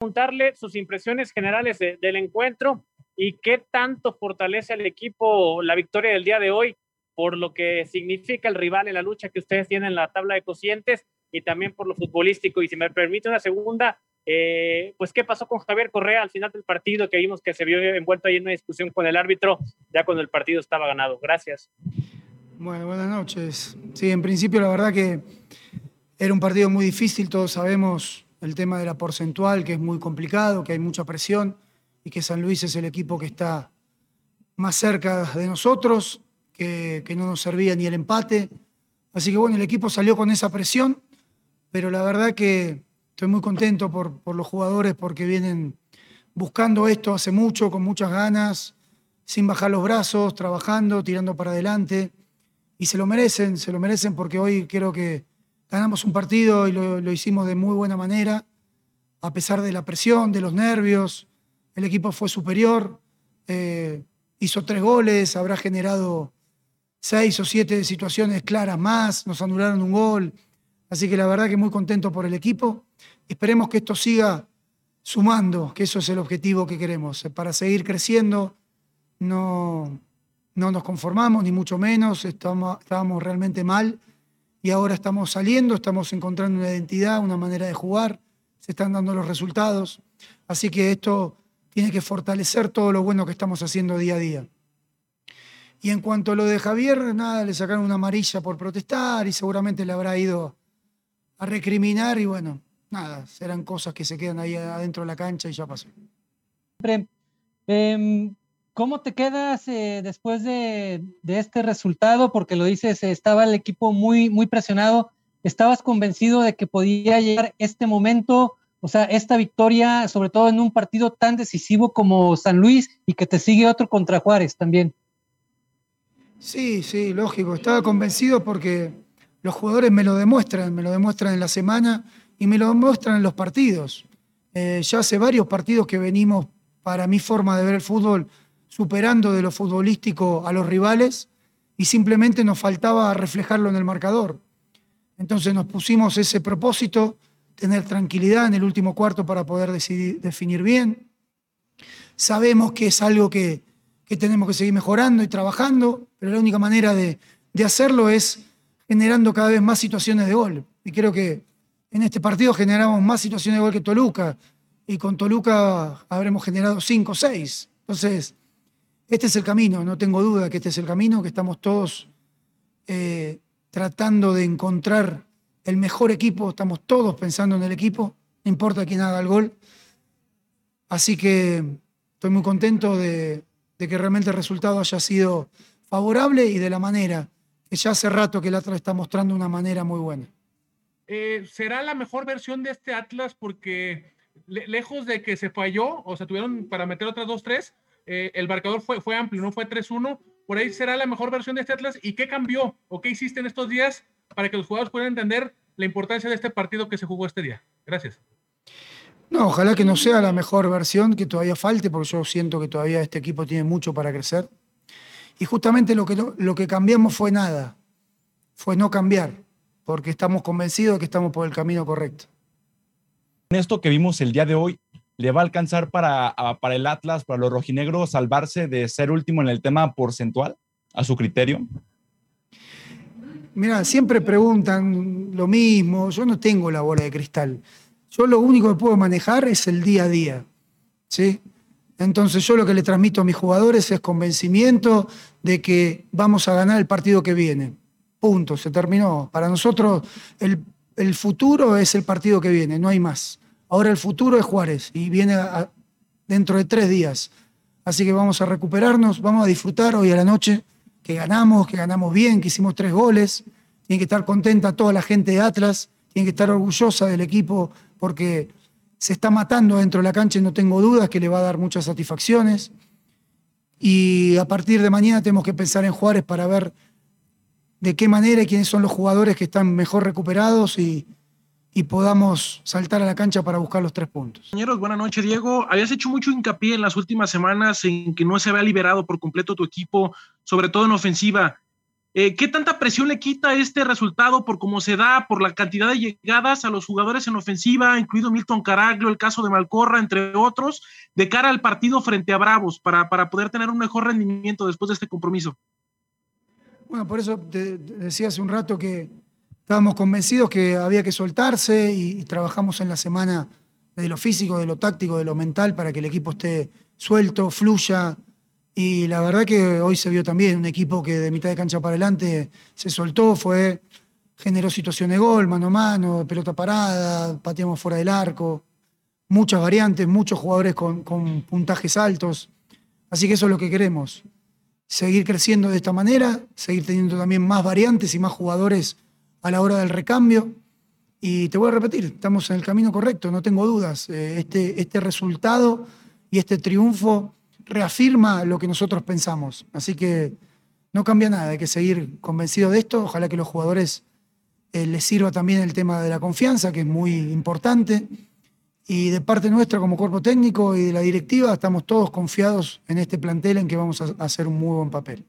preguntarle sus impresiones generales del encuentro y qué tanto fortalece al equipo la victoria del día de hoy por lo que significa el rival en la lucha que ustedes tienen en la tabla de cocientes y también por lo futbolístico. Y si me permite una segunda, eh, pues qué pasó con Javier Correa al final del partido que vimos que se vio envuelto ahí en una discusión con el árbitro ya cuando el partido estaba ganado. Gracias. Bueno, buenas noches. Sí, en principio la verdad que era un partido muy difícil, todos sabemos el tema de la porcentual, que es muy complicado, que hay mucha presión y que San Luis es el equipo que está más cerca de nosotros que, no nos servía ni el empate. Así que bueno, el equipo salió con esa presión, pero la verdad que estoy muy contento por, por los jugadores porque vienen buscando esto hace mucho, con muchas ganas, sin bajar los brazos, trabajando, tirando para adelante. Y se lo merecen, se lo merecen porque hoy creo que ganamos un partido y lo, hicimos de muy buena manera, a pesar de la presión, de los nervios. El equipo fue superior, eh, hizo tres goles, habrá generado seis o siete situaciones claras más, nos anularon un gol. Así que la verdad que muy contento por el equipo. Esperemos que esto siga sumando, que eso es el objetivo que queremos. Para seguir creciendo, no, no nos conformamos, ni mucho menos, estábamos realmente mal y ahora estamos saliendo, estamos encontrando una identidad, una manera de jugar, se están dando los resultados. Así que esto tiene que fortalecer todo lo bueno que estamos haciendo día a día. Y en cuanto a lo de Javier, nada, le sacaron una amarilla por protestar y seguramente le habrá ido a recriminar y bueno, nada, serán cosas que se quedan ahí adentro de la cancha y ya pasó. Em, ¿Cómo te quedas eh, después de, este resultado? Porque lo dices, estaba el equipo muy, presionado. ¿Estabas convencido de que podía llegar este momento, o sea, esta victoria, sobre todo en un partido tan decisivo como San Luis y que te sigue otro contra Juárez también? Sí, sí, lógico. Estaba convencido porque los jugadores me lo demuestran, me lo demuestran en la semana y me lo demuestran en los partidos. Eh, ya hace varios partidos que venimos, para mi forma de ver el fútbol, superando de lo futbolístico a los rivales y simplemente nos faltaba reflejarlo en el marcador. Entonces nos pusimos ese propósito, tener tranquilidad en el último cuarto para poder definir bien. Sabemos que es algo que, que tenemos que seguir mejorando y trabajando, pero la única manera de, hacerlo es generando cada vez más situaciones de gol. Y creo que en este partido generamos más situaciones de gol que Toluca, y con Toluca habremos generado cinco o seis. Entonces, este es el camino, no tengo duda que este es el camino, que estamos todos eh, tratando de encontrar el mejor equipo, estamos todos pensando en el equipo, no importa quién haga el gol. Así que estoy muy contento de, que realmente el resultado haya sido favorable y de la manera que ya hace rato que el Atlas está mostrando una manera muy buena. Eh, ¿Será la mejor versión de este Atlas porque lejos de que se falló, o sea, tuvieron para meter otras dos, tres, eh, el marcador fue, fue amplio, no fue 3-1, por ahí será la mejor versión de este Atlas y qué cambió o qué hiciste en estos días para que los jugadores puedan entender la importancia de este partido que se jugó este día. Gracias. No, ojalá que no sea la mejor versión, que todavía falte, porque yo siento que todavía este equipo tiene mucho para crecer. Y justamente lo que, lo que cambiamos fue nada, fue no cambiar, porque estamos convencidos de que estamos por el camino correcto. En esto que vimos el día de hoy, ¿le va a alcanzar para, para el Atlas, para los rojinegros, salvarse de ser último en el tema porcentual, a su criterio? Mira, siempre preguntan lo mismo, yo no tengo la bola de cristal. Yo lo único que puedo manejar es el día a día. ¿sí? Entonces yo lo que le transmito a mis jugadores es convencimiento de que vamos a ganar el partido que viene. Punto, se terminó. Para nosotros el, futuro es el partido que viene, no hay más. Ahora el futuro es Juárez y viene dentro de tres días. Así que vamos a recuperarnos, vamos a disfrutar hoy a la noche, que ganamos, que ganamos bien, que hicimos tres goles. Tiene que estar contenta toda la gente de Atlas, tiene que estar orgullosa del equipo porque se está matando dentro de la cancha y no tengo dudas que le va a dar muchas satisfacciones. Y a partir de mañana tenemos que pensar en Juárez para ver de qué manera y quiénes son los jugadores que están mejor recuperados y, y podamos saltar a la cancha para buscar los tres puntos. Compañeros, buenas noches, Diego. Habías hecho mucho hincapié en las últimas semanas en que no se había liberado por completo tu equipo, sobre todo en ofensiva. Eh, ¿Qué tanta presión le quita este resultado por cómo se da, por la cantidad de llegadas a los jugadores en ofensiva, incluido Milton Caraglio, el caso de Malcorra, entre otros, de cara al partido frente a Bravos, para, para poder tener un mejor rendimiento después de este compromiso? Bueno, por eso te, decía hace un rato que estábamos convencidos que había que soltarse y, trabajamos en la semana de lo físico, de lo táctico, de lo mental, para que el equipo esté suelto, fluya, y la verdad que hoy se vio también un equipo que de mitad de cancha para adelante se soltó, fue, generó situación de gol, mano a mano, pelota parada, pateamos fuera del arco, muchas variantes, muchos jugadores con, con puntajes altos. Así que eso es lo que queremos. Seguir creciendo de esta manera, seguir teniendo también más variantes y más jugadores a la hora del recambio. Y te voy a repetir, estamos en el camino correcto, no tengo dudas. Eh, este, este resultado y este triunfo reafirma lo que nosotros pensamos. Así que no cambia nada, hay que seguir convencido de esto. Ojalá que los jugadores eh, les sirva también el tema de la confianza, que es muy importante. Y de parte nuestra como cuerpo técnico y de la directiva, estamos todos confiados en este plantel en que vamos a hacer un muy buen papel.